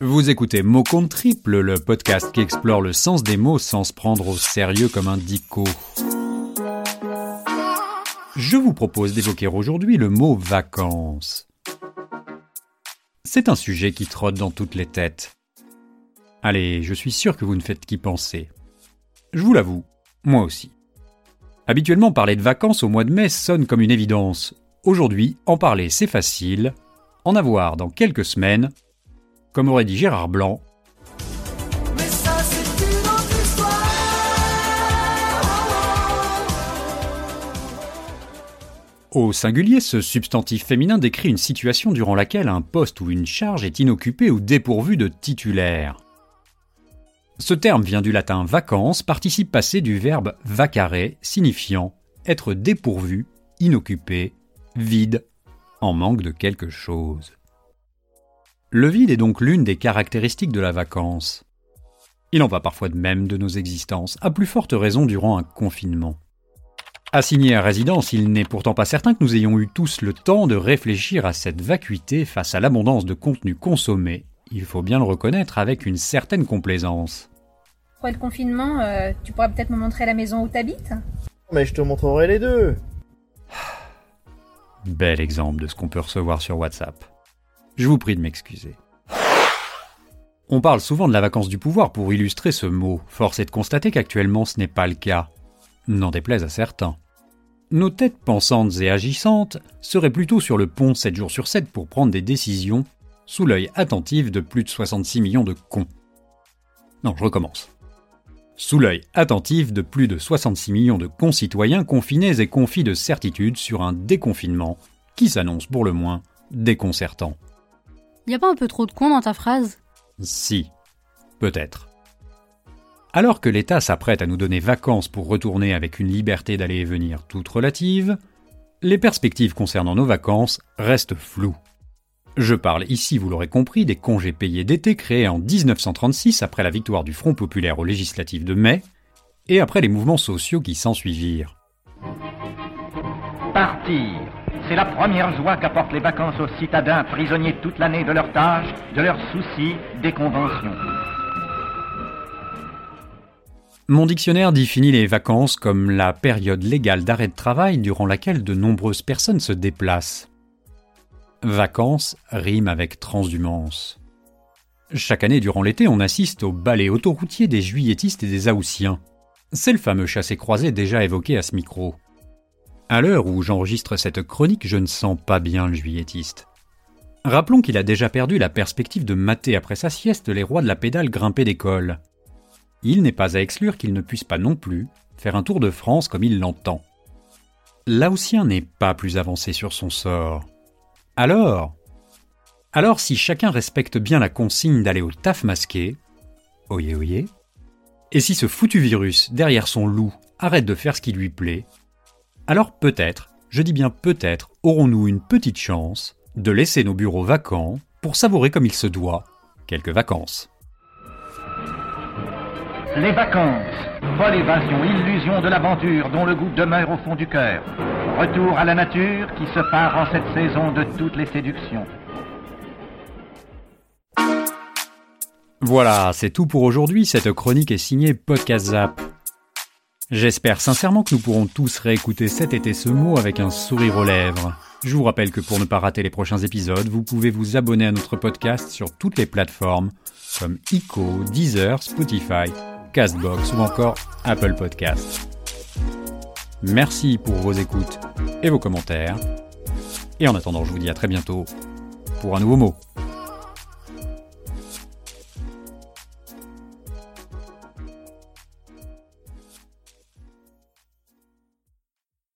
Vous écoutez Mot compte triple, le podcast qui explore le sens des mots sans se prendre au sérieux comme un dico. Je vous propose d'évoquer aujourd'hui le mot vacances. C'est un sujet qui trotte dans toutes les têtes. Allez, je suis sûr que vous ne faites qu'y penser. Je vous l'avoue, moi aussi. Habituellement, parler de vacances au mois de mai sonne comme une évidence. Aujourd'hui, en parler, c'est facile. En avoir dans quelques semaines, comme aurait dit Gérard Blanc. Au singulier, ce substantif féminin décrit une situation durant laquelle un poste ou une charge est inoccupé ou dépourvu de titulaire. Ce terme vient du latin vacances, participe passé du verbe vacare, signifiant être dépourvu, inoccupé, vide, en manque de quelque chose. Le vide est donc l'une des caractéristiques de la vacance. Il en va parfois de même de nos existences, à plus forte raison durant un confinement. Assigné à résidence, il n'est pourtant pas certain que nous ayons eu tous le temps de réfléchir à cette vacuité face à l'abondance de contenu consommé, il faut bien le reconnaître avec une certaine complaisance. Après le confinement, euh, tu pourrais peut-être me montrer la maison où t'habites? Mais je te montrerai les deux Bel exemple de ce qu'on peut recevoir sur WhatsApp. Je vous prie de m'excuser. On parle souvent de la vacance du pouvoir pour illustrer ce mot. Force est de constater qu'actuellement ce n'est pas le cas. N'en déplaise à certains. Nos têtes pensantes et agissantes seraient plutôt sur le pont 7 jours sur 7 pour prendre des décisions sous l'œil attentif de plus de 66 millions de cons. Non, je recommence. Sous l'œil attentif de plus de 66 millions de concitoyens confinés et confis de certitude sur un déconfinement qui s'annonce pour le moins déconcertant. Y a pas un peu trop de cons dans ta phrase? Si, peut-être. Alors que l'État s'apprête à nous donner vacances pour retourner avec une liberté d'aller et venir toute relative, les perspectives concernant nos vacances restent floues. Je parle ici, vous l'aurez compris, des congés payés d'été créés en 1936 après la victoire du Front populaire aux législatives de mai et après les mouvements sociaux qui s'ensuivirent. Partir c'est la première joie qu'apportent les vacances aux citadins prisonniers toute l'année de leurs tâches, de leurs soucis, des conventions. Mon dictionnaire définit les vacances comme la période légale d'arrêt de travail durant laquelle de nombreuses personnes se déplacent. Vacances rime avec transhumance. Chaque année durant l'été, on assiste au ballet autoroutier des juilletistes et des haussiens. C'est le fameux chassé-croisé déjà évoqué à ce micro. À l'heure où j'enregistre cette chronique, je ne sens pas bien le juillettiste. Rappelons qu'il a déjà perdu la perspective de mater après sa sieste les rois de la pédale grimper d'école. Il n'est pas à exclure qu'il ne puisse pas non plus faire un tour de France comme il l'entend. Laotien n'est pas plus avancé sur son sort. Alors Alors si chacun respecte bien la consigne d'aller au taf masqué, oyez oyez, et si ce foutu virus derrière son loup arrête de faire ce qui lui plaît, alors peut-être, je dis bien peut-être, aurons-nous une petite chance de laisser nos bureaux vacants pour savourer comme il se doit quelques vacances. Les vacances, folle évasion, illusion de l'aventure dont le goût demeure au fond du cœur. Retour à la nature qui se part en cette saison de toutes les séductions. Voilà, c'est tout pour aujourd'hui. Cette chronique est signée Podcast Zap. J'espère sincèrement que nous pourrons tous réécouter cet été ce mot avec un sourire aux lèvres. Je vous rappelle que pour ne pas rater les prochains épisodes, vous pouvez vous abonner à notre podcast sur toutes les plateformes comme ICO, Deezer, Spotify, Castbox ou encore Apple Podcast. Merci pour vos écoutes et vos commentaires. Et en attendant, je vous dis à très bientôt pour un nouveau mot.